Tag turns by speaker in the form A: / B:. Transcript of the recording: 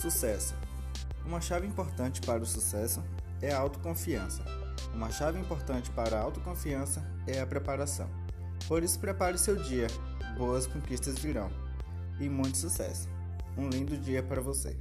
A: Sucesso. Uma chave importante para o sucesso é a autoconfiança. Uma chave importante para a autoconfiança é a preparação. Por isso, prepare seu dia. Boas conquistas virão. E muito sucesso. Um lindo dia para você.